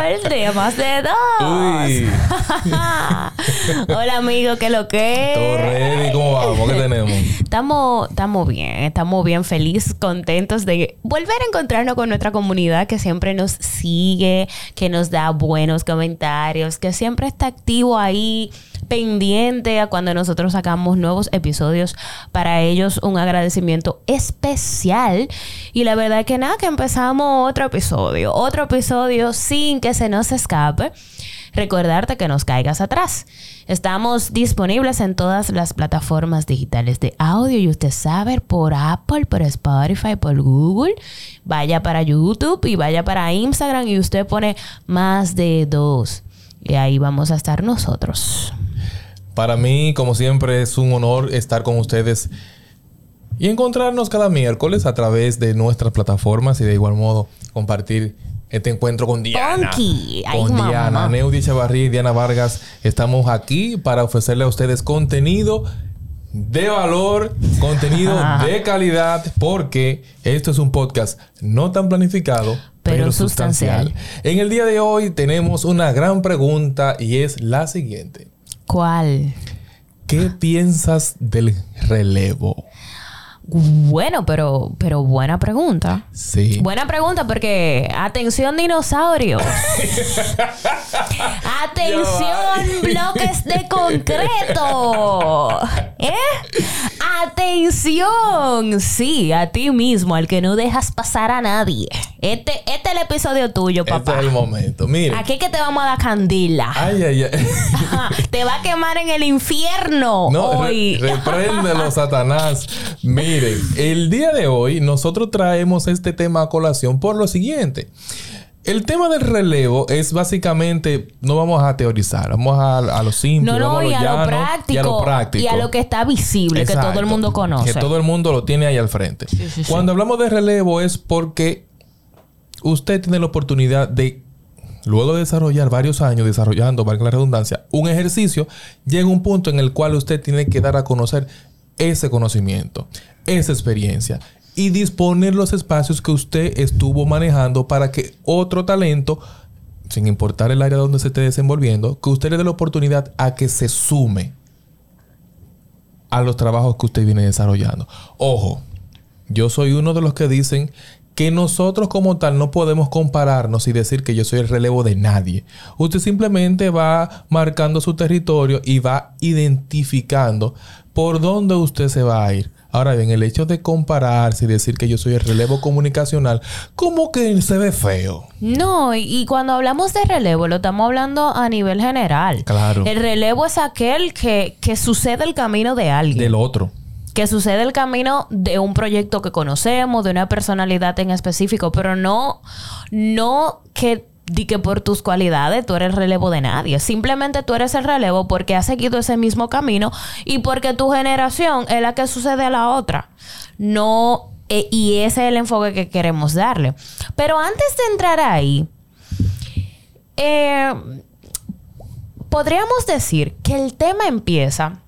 De más de dos. Hola amigo, ¿qué es lo que? Todo ready, ¿cómo vamos? ¿Qué tenemos? Estamos, estamos bien, estamos bien felices, contentos de volver a encontrarnos con nuestra comunidad que siempre nos sigue, que nos da buenos comentarios, que siempre está activo ahí pendiente a cuando nosotros sacamos nuevos episodios. Para ellos un agradecimiento especial. Y la verdad que nada, que empezamos otro episodio. Otro episodio sin que se nos escape. Recordarte que nos caigas atrás. Estamos disponibles en todas las plataformas digitales de audio y usted sabe por Apple, por Spotify, por Google. Vaya para YouTube y vaya para Instagram y usted pone más de dos. Y ahí vamos a estar nosotros. Para mí, como siempre, es un honor estar con ustedes y encontrarnos cada miércoles a través de nuestras plataformas y de igual modo compartir este encuentro con Diana. Ay, Con Diana. Neudi Chavarrí y Diana Vargas. Estamos aquí para ofrecerle a ustedes contenido de valor, contenido de calidad, porque esto es un podcast no tan planificado, Pero pero, sustancial. sustancial. En el día de hoy tenemos una gran pregunta y es la siguiente. ¿Cuál? ¿Qué piensas del relevo? Bueno, pero, pero buena pregunta. Sí. Buena pregunta porque, atención dinosaurios. atención bloques de concreto. ¿Eh? Atención. Sí, a ti mismo, al que no dejas pasar a nadie. Este, este es el episodio tuyo, Este papá. es el momento. Miren. Aquí que te vamos a dar candila. Ay, ay, ay. Ajá, te va a quemar en el infierno No, re- hoy. repréndelo, Satanás. Miren, el día de hoy nosotros traemos este tema a colación por lo siguiente. El tema del relevo es básicamente, no vamos a teorizar, vamos a, a lo simple, No, no, vamos y a, lo práctico, y a lo práctico. y a lo que está visible, que todo el mundo conoce. Que todo el mundo lo tiene ahí al frente. sí, sí. Cuando hablamos de relevo es porque usted tiene la oportunidad de, luego de desarrollar varios años, desarrollando, valga la redundancia, un ejercicio, llega un punto en el cual usted tiene que dar a conocer ese conocimiento, esa experiencia y disponer los espacios que usted estuvo manejando para que otro talento, sin importar el área donde se esté desenvolviendo, que usted le dé la oportunidad a que se sume a los trabajos que usted viene desarrollando. Ojo, yo soy uno de los que dicen que nosotros como tal no podemos compararnos y decir que yo soy el relevo de nadie. Usted simplemente va marcando su territorio y va identificando por dónde usted se va a ir. Ahora bien, el hecho de compararse y decir que yo soy el relevo comunicacional, como que se ve feo. No, y, y cuando hablamos de relevo, lo estamos hablando a nivel general. Claro. El relevo es aquel que, que sucede el camino de alguien. Del otro. que sucede el camino de un proyecto que conocemos, de una personalidad en específico, pero no, no que di que por tus cualidades tú eres el relevo de nadie. Simplemente tú eres el relevo porque has seguido ese mismo camino y porque tu generación es la que sucede a la otra. No, eh, y ese es el enfoque que queremos darle. Pero antes de entrar ahí, eh, podríamos decir que el tema empieza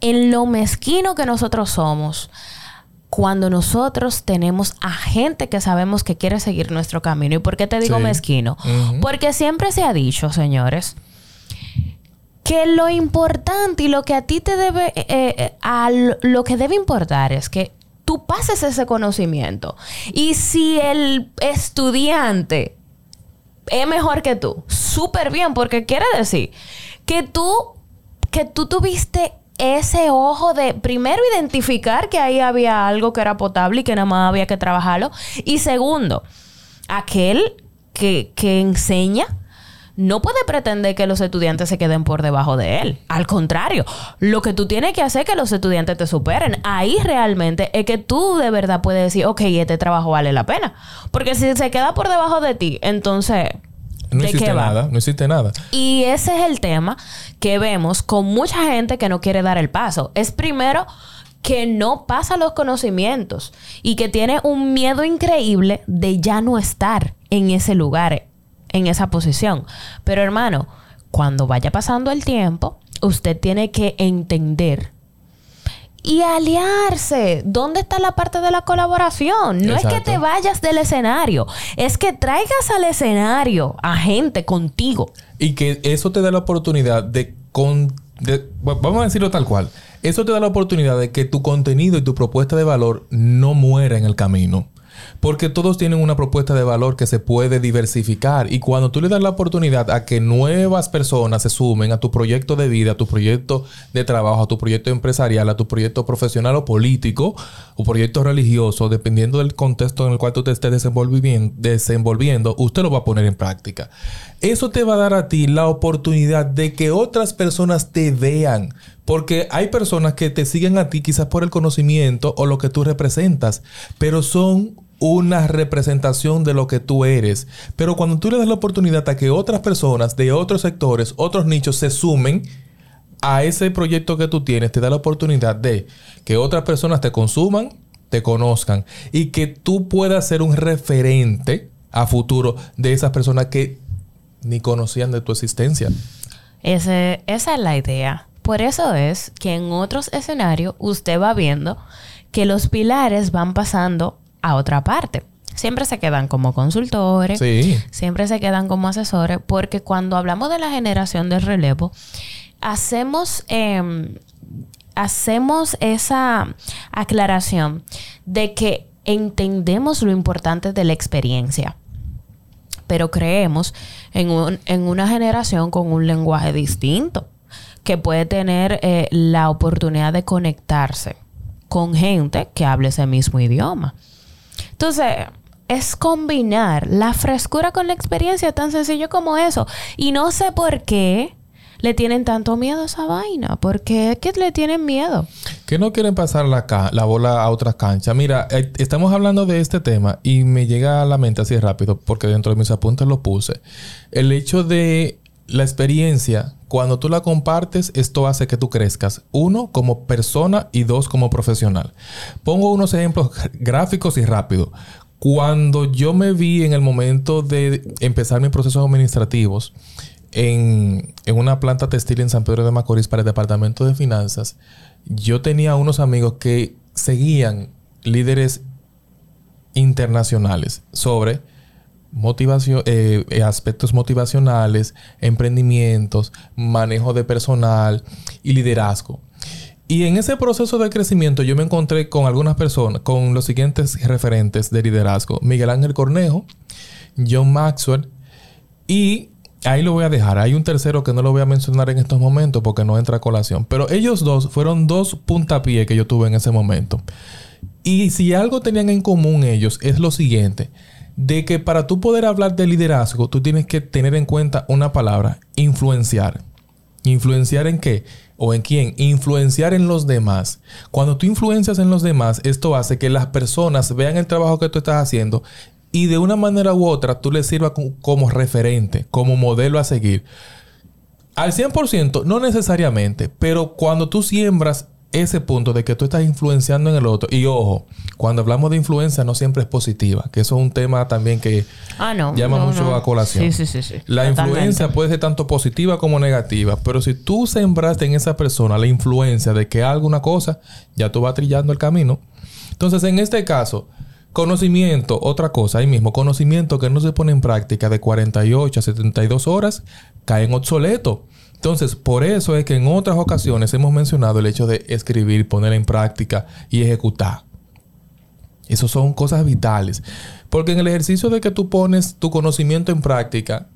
en lo mezquino que nosotros somos cuando nosotros tenemos a gente que sabemos que quiere seguir nuestro camino. ¿Y por qué te digo Sí. mezquino? Porque siempre se ha dicho, señores, que lo importante y lo que a ti te debe, eh, eh, a lo- lo que debe importar es que tú pases ese conocimiento. Y si el estudiante es mejor que tú, súper bien, porque quiere decir que tú, que tú tuviste ese ojo de primero identificar que ahí había algo que era potable y que nada más había que trabajarlo. Y segundo, aquel que, que enseña no puede pretender que los estudiantes se queden por debajo de él. Al contrario, lo que tú tienes que hacer es que los estudiantes te superen. Ahí realmente es que tú de verdad puedes decir, ok, este trabajo vale la pena. Porque si se queda por debajo de ti, entonces No ¿De existe nada, no existe nada. Y ese es el tema que vemos con mucha gente que no quiere dar el paso. Es primero que no pasa los conocimientos y que tiene un miedo increíble de ya no estar en ese lugar, en esa posición. Pero hermano, cuando vaya pasando el tiempo, usted tiene que entender y aliarse. ¿Dónde está la parte de la colaboración? No es que te vayas del escenario, es que traigas al escenario a gente contigo. Y que eso te da la oportunidad de, con, de- vamos a decirlo tal cual. Eso te da la oportunidad de que tu contenido y tu propuesta de valor no muera en el camino. Porque todos tienen una propuesta de valor que se puede diversificar. Y cuando tú le das la oportunidad a que nuevas personas se sumen a tu proyecto de vida, a tu proyecto de trabajo, a tu proyecto empresarial, a tu proyecto profesional o político, o proyecto religioso, dependiendo del contexto en el cual tú te estés desenvolvien- desenvolviendo, usted lo va a poner en práctica. Eso te va a dar a ti la oportunidad de que otras personas te vean. Porque hay personas que te siguen a ti quizás por el conocimiento o lo que tú representas, pero son una representación de lo que tú eres. Pero cuando tú le das la oportunidad a que otras personas de otros sectores, otros nichos se sumen a ese proyecto que tú tienes, te da la oportunidad de que otras personas te consuman, te conozcan y que tú puedas ser un referente a futuro de esas personas que ni conocían de tu existencia. Esa es la idea. Por eso es que en otros escenarios usted va viendo que los pilares van pasando a otra parte. Siempre se quedan como consultores, Sí. siempre se quedan como asesores, porque cuando hablamos de la generación del relevo, hacemos, em, hacemos esa aclaración de que entendemos lo importante de la experiencia pero creemos en, un- en una generación con un lenguaje distinto, que puede tener eh, la oportunidad de conectarse con gente que hable ese mismo idioma. Entonces, es combinar la frescura con la experiencia, tan sencillo como eso. Y no sé por qué le tienen tanto miedo a esa vaina. ¿Por qué es que le tienen miedo? Que no quieren pasar la, la bola a otras canchas. Mira, eh, estamos hablando de este tema y me llega a la mente así rápido porque dentro de mis apuntes lo puse. El hecho de la experiencia, cuando tú la compartes, esto hace que tú crezcas. Uno, como persona y dos, como profesional. Pongo unos ejemplos gráficos y rápido. Cuando yo me vi en el momento de empezar mis procesos administrativos en, en una planta textil en San Pedro de Macorís para el departamento de finanzas, yo tenía unos amigos que seguían líderes internacionales sobre motivación, eh, eh, aspectos motivacionales, emprendimientos, manejo de personal y liderazgo. Y en ese proceso de crecimiento yo me encontré con algunas personas, con los siguientes referentes de liderazgo. Miguel Ángel Cornejo, John Maxwell y ahí lo voy a dejar. Hay un tercero que no lo voy a mencionar en estos momentos porque no entra a colación. Pero ellos dos fueron dos puntapiés que yo tuve en ese momento. Y si algo tenían en común ellos es lo siguiente. De que para tú poder hablar de liderazgo, tú tienes que tener en cuenta una palabra, influenciar. ¿Influenciar en qué? ¿O en quién? Influenciar en los demás. Cuando tú influencias en los demás, esto hace que las personas vean el trabajo que tú estás haciendo y de una manera u otra tú les sirvas co- como referente, como modelo a seguir. Al 100%, no necesariamente, pero cuando tú siembras ese punto de que tú estás influenciando en el otro, y ojo, cuando hablamos de influencia no siempre es positiva, que eso es un tema también que Ah, no. llama no, mucho no. a colación. Sí, sí, sí. sí. La Totalmente. influencia puede ser tanto positiva como negativa, pero si tú sembraste en esa persona la influencia de que haga una cosa, ya tú vas trillando el camino. Entonces, en este caso, conocimiento, otra cosa, ahí mismo, conocimiento que no se pone en práctica de 48 a 72 horas, caen obsoleto. Entonces, por eso es que en otras ocasiones hemos mencionado el hecho de escribir, poner en práctica y ejecutar. Eso son cosas vitales. Porque en el ejercicio de que tú pones tu conocimiento en práctica,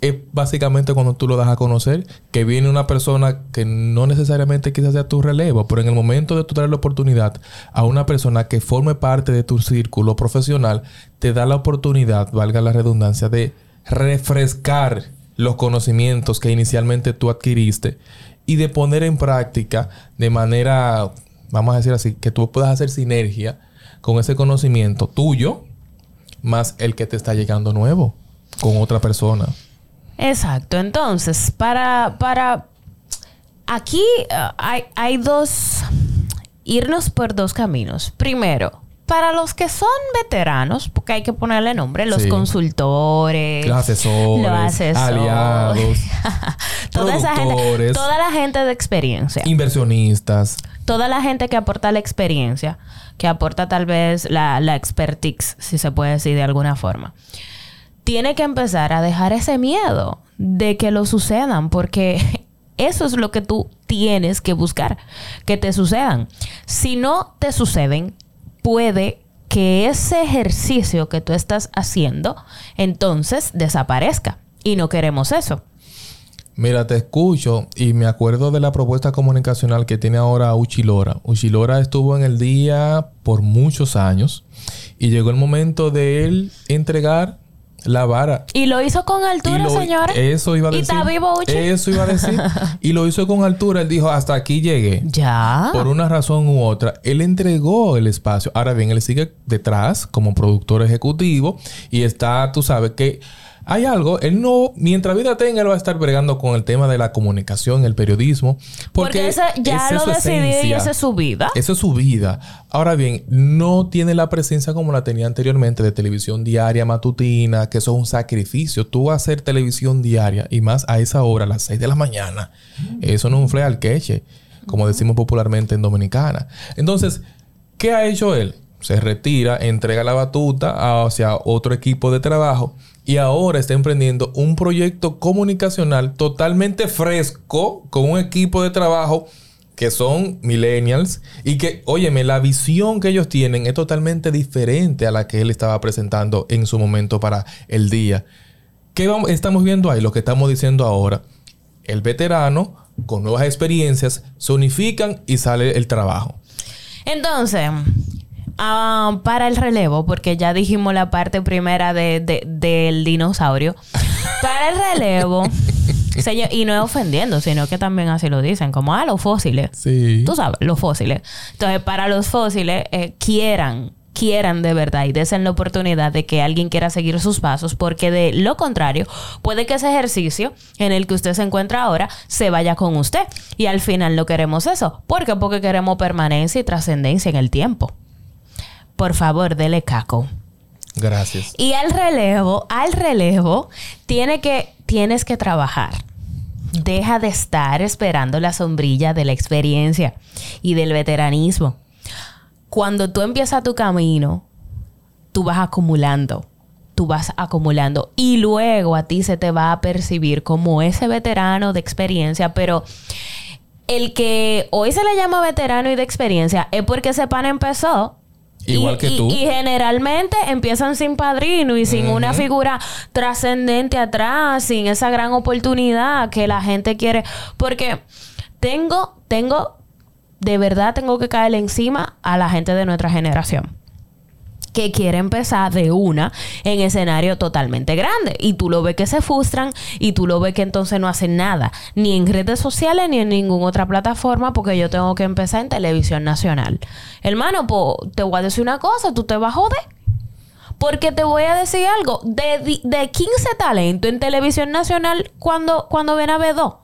es básicamente cuando tú lo das a conocer, que viene una persona que no necesariamente quizás sea tu relevo, pero en el momento de tú dar la oportunidad a una persona que forme parte de tu círculo profesional, te da la oportunidad, valga la redundancia, de refrescar los conocimientos que inicialmente tú adquiriste y de poner en práctica de manera, vamos a decir así, que tú puedas hacer sinergia con ese conocimiento tuyo más el que te está llegando nuevo con otra persona. Exacto. Entonces, para, para aquí uh, hay, hay dos, irnos por dos caminos. Primero, para los que son veteranos, porque hay que ponerle nombre, los Sí. consultores, Los asesores, los asesores, aliados, toda esa gente, toda la gente de experiencia, Inversionistas. toda la gente que aporta la experiencia, que aporta tal vez la, la expertise, si se puede decir de alguna forma, tiene que empezar a dejar ese miedo de que lo sucedan, porque eso es lo que tú tienes que buscar, que te sucedan. Si no te suceden, puede que ese ejercicio que tú estás haciendo entonces desaparezca. Y no queremos eso. Mira, te escucho y me acuerdo de la propuesta comunicacional que tiene ahora Uchilora. Uchilora estuvo en el día por muchos años y llegó el momento de él entregar la vara. Y lo hizo con altura, Y señores. Eso iba a Y decir. está vivo, Uchi. Eso iba a decir. y lo hizo con altura. Él dijo, hasta aquí llegué. Ya. Por una razón u otra, él entregó el espacio. Ahora bien, él sigue detrás como productor ejecutivo y está, tú sabes que hay algo, él no, mientras vida tenga, él va a estar bregando con el tema de la comunicación, el periodismo. Porque, Porque, ese ya lo su decidí y esa es su vida. Esa es su vida. Ahora bien, no tiene la presencia como la tenía anteriormente de televisión diaria matutina, que eso es un sacrificio. Tú hacer televisión diaria y más a esa hora, a las 6 de la mañana, eso no es un fle al queche, como decimos popularmente en Dominicana. Entonces, ¿qué ha hecho él? Se retira, entrega la batuta hacia otro equipo de trabajo y ahora está emprendiendo un proyecto comunicacional totalmente fresco con un equipo de trabajo que son millennials y que, óyeme, la visión que ellos tienen es totalmente diferente a la que él estaba presentando en su momento para el día. ¿Qué vamos- estamos viendo ahí? Lo que estamos diciendo ahora. El veterano con nuevas experiencias se unifican y sale el trabajo. Entonces, ah, para el relevo, porque ya dijimos la parte primera de, de- del dinosaurio. Para el relevo, señor, y no es ofendiendo, sino que también así lo dicen, como a los fósiles. Sí. Tú sabes, los fósiles. Entonces, para los fósiles, eh, quieran, quieran de verdad y desen la oportunidad de que alguien quiera seguir sus pasos, porque de lo contrario, puede que ese ejercicio en el que usted se encuentra ahora se vaya con usted. Y al final no queremos eso. ¿Por qué? Porque queremos permanencia y trascendencia en el tiempo. Por favor, dele caco. Gracias. Y al relevo, al relevo, tiene que, tienes que trabajar. Deja de estar esperando la sombrilla de la experiencia y del veteranismo. Cuando tú empiezas tu camino, tú vas acumulando. Tú vas acumulando. Y luego a ti se te va a percibir como ese veterano de experiencia, pero el que hoy se le llama veterano y de experiencia es porque ese pan empezó. Igual y, que tú. Y generalmente empiezan sin padrino y sin una figura trascendente atrás, sin esa gran oportunidad que la gente quiere. Porque tengo, tengo, de verdad tengo que caerle encima a la gente de nuestra generación que quiere empezar de una en escenario totalmente grande. Y tú lo ves que se frustran y tú lo ves que entonces no hacen nada, ni en redes sociales ni en ninguna otra plataforma, porque yo tengo que empezar en televisión nacional. Hermano, pues te voy a decir una cosa, tú te vas a joder. Porque te voy a decir algo, de, de 15 talentos en televisión nacional, cuando, cuando ven a ver dos,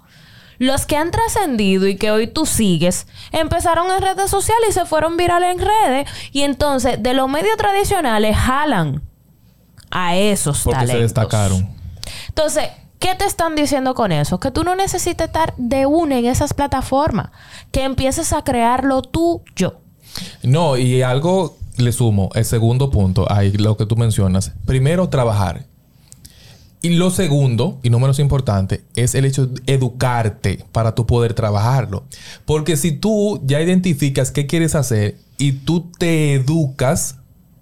los que han trascendido y que hoy tú sigues, empezaron en redes sociales y se fueron virales en redes. Y entonces, de los medios tradicionales, jalan a esos Porque talentos. se destacaron. Entonces, ¿qué te están diciendo con eso? Que tú no necesitas estar de una en esas plataformas. Que empieces a crear lo tuyo. No, y algo le sumo, el segundo punto, ahí lo que tú mencionas. Primero, trabajar. Y lo segundo, y no menos importante, es el hecho de educarte para tú poder trabajarlo. Porque si tú ya identificas qué quieres hacer y tú te educas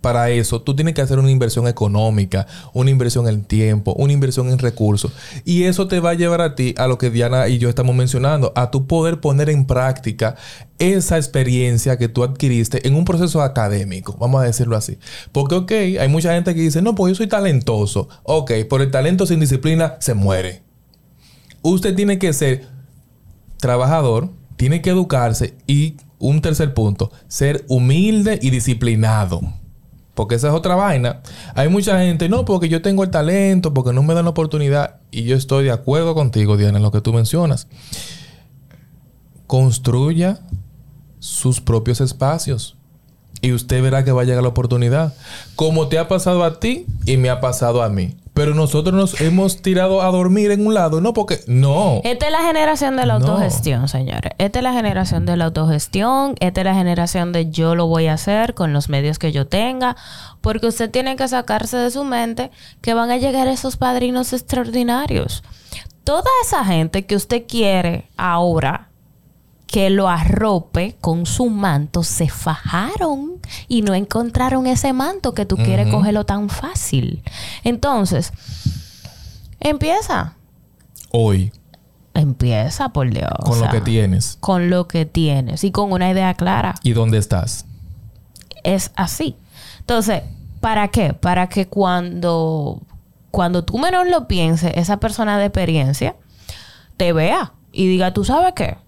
para eso, tú tienes que hacer una inversión económica, una inversión en tiempo, una inversión en recursos. Y eso te va a llevar a ti a lo que Diana y yo estamos mencionando, a tu poder poner en práctica esa experiencia que tú adquiriste en un proceso académico, vamos a decirlo así. Porque, ok, hay mucha gente que dice, no, pues yo soy talentoso. Ok, por el talento sin disciplina se muere. Usted tiene que ser trabajador, tiene que educarse y un tercer punto, ser humilde y disciplinado. Porque esa es otra vaina. Hay mucha gente, no, porque yo tengo el talento, porque no me dan la oportunidad. Y yo estoy de acuerdo contigo, Diana, en lo que tú mencionas. Construya sus propios espacios. Y usted verá que va a llegar la oportunidad. Como te ha pasado a ti y me ha pasado a mí. Pero nosotros nos hemos tirado a dormir en un lado, no porque no. Esta es la generación de la autogestión, señores. Esta es la generación de la autogestión. Esta es la generación de yo lo voy a hacer con los medios que yo tenga. Porque usted tiene que sacarse de su mente que van a llegar esos padrinos extraordinarios. Toda esa gente que usted quiere ahora que lo arrope con su manto se fajaron y no encontraron ese manto que tú quieres cogerlo tan fácil. Entonces, empieza. Hoy. Empieza, por Dios. Con lo que tienes. Con lo que tienes y con una idea clara. ¿Y dónde estás? Es así. Entonces, ¿para qué? Para que cuando, cuando tú menos lo pienses, esa persona de experiencia te vea y diga, ¿tú sabes qué?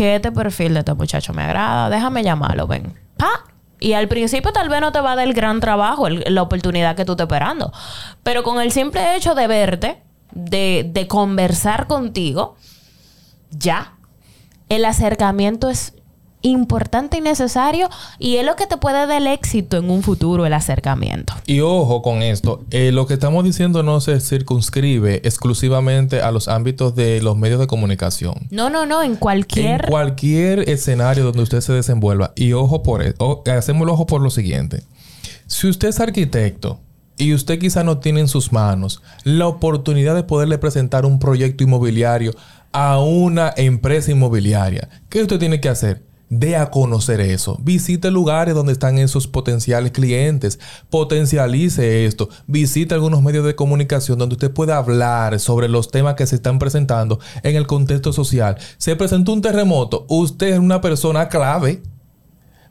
Que este perfil de este muchacho me agrada, déjame llamarlo, ven. ¡Pa! Y al principio tal vez no te va a dar el gran trabajo, la oportunidad que tú estás esperando. Pero con el simple hecho de verte, de, de conversar contigo, ya. El acercamiento es importante y necesario y es lo que te puede dar el éxito en un futuro, el acercamiento. Y ojo con esto, eh, lo que estamos diciendo no se circunscribe exclusivamente a los ámbitos de los medios de comunicación. No, no, no, en cualquier... En cualquier escenario donde usted se desenvuelva. Y ojo por eso, hacemos el ojo por lo siguiente. Si usted es arquitecto, y usted quizá no tiene en sus manos la oportunidad de poderle presentar un proyecto inmobiliario a una empresa inmobiliaria, ¿qué usted tiene que hacer? Dé a conocer eso. Visite lugares donde están esos potenciales clientes. Potencialice esto. Visite algunos medios de comunicación donde usted pueda hablar sobre los temas que se están presentando en el contexto social. Se presentó un terremoto. Usted es una persona clave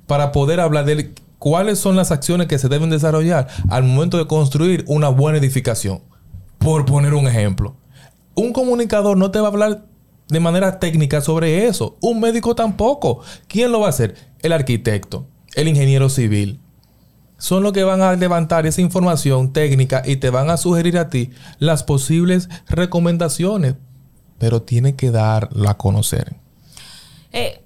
para poder hablar de cuáles son las acciones que se deben desarrollar al momento de construir una buena edificación. Por poner un ejemplo. Un comunicador no te va a hablar de manera técnica sobre eso. Un médico tampoco. ¿Quién lo va a hacer? El arquitecto, el ingeniero civil. Son los que van a levantar esa información técnica y te van a sugerir a ti las posibles recomendaciones. Pero tiene que darlo a conocer. Eh,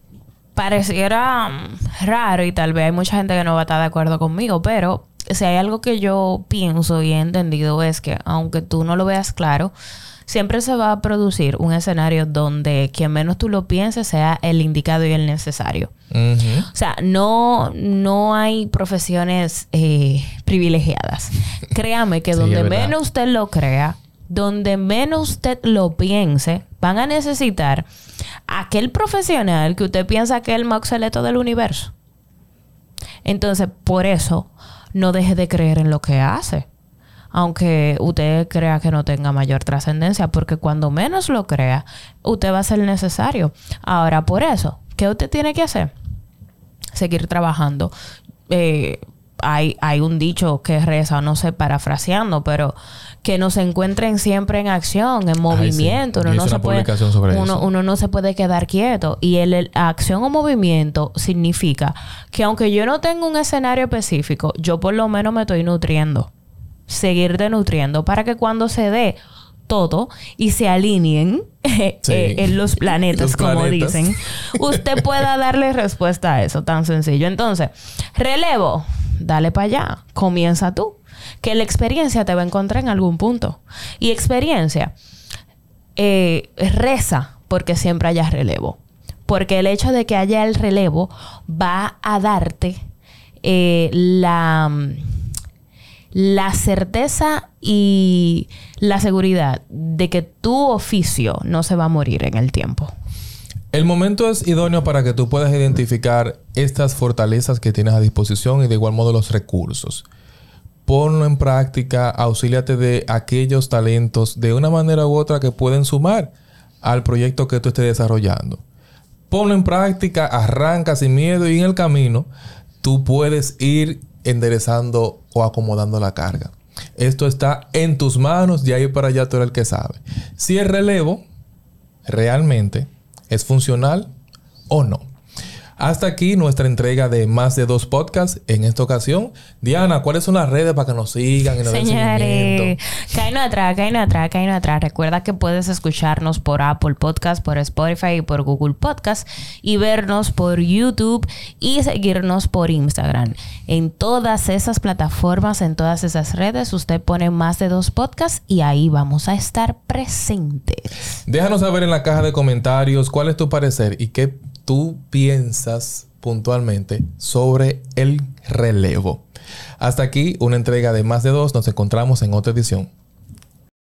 pareciera mm, raro y tal vez hay mucha gente que no va a estar de acuerdo conmigo, pero si hay algo que yo pienso y he entendido es que aunque tú no lo veas claro, siempre se va a producir un escenario donde quien menos tú lo pienses sea el indicado y el necesario. O sea, no, no hay profesiones eh, privilegiadas. Créame que donde menos usted lo crea, donde menos usted lo piense, van a necesitar aquel profesional que usted piensa que es el más excelente del universo. Entonces, por eso, no deje de creer en lo que hace aunque usted crea que no tenga mayor trascendencia, porque cuando menos lo crea, usted va a ser necesario. Ahora, por eso, ¿qué usted tiene que hacer? Seguir trabajando. Eh, hay, hay un dicho que reza, no sé, parafraseando, pero que nos encuentren siempre en acción, en movimiento. Uno, no se puede, uno, no se puede quedar quieto. Y el, acción o movimiento significa que aunque yo no tenga un escenario específico, yo por lo menos me estoy nutriendo seguirte nutriendo para que cuando se dé todo y se alineen eh, en los planetas, como dicen, usted pueda darle respuesta a eso, tan sencillo. Entonces, relevo, dale para allá, comienza tú, que la experiencia te va a encontrar en algún punto. Y experiencia, eh, reza porque siempre haya relevo, porque el hecho de que haya el relevo va a darte eh, la la certeza y la seguridad de que tu oficio no se va a morir en el tiempo. El momento es idóneo para que tú puedas identificar estas fortalezas que tienes a disposición y de igual modo los recursos. Ponlo en práctica, auxíliate de aquellos talentos de una manera u otra que pueden sumar al proyecto que tú estés desarrollando. Ponlo en práctica, arranca sin miedo y en el camino tú puedes ir enderezando o acomodando la carga. Esto está en tus manos, de ahí para allá tú eres el que sabe. Si el relevo realmente es funcional o no. Hasta aquí nuestra entrega de más de dos podcasts en esta ocasión. Diana, ¿cuáles son las redes para que nos sigan y nos Señores, caen atrás, caen atrás, caen atrás. Recuerda que puedes escucharnos por Apple Podcast, por Spotify y por Google Podcast y vernos por YouTube y seguirnos por Instagram. En todas esas plataformas, en todas esas redes, usted pone más de dos podcasts y ahí vamos a estar presentes. Déjanos saber en la caja de comentarios cuál es tu parecer y qué tú piensas puntualmente sobre el relevo. Hasta aquí una entrega de más de dos. Nos encontramos en otra edición.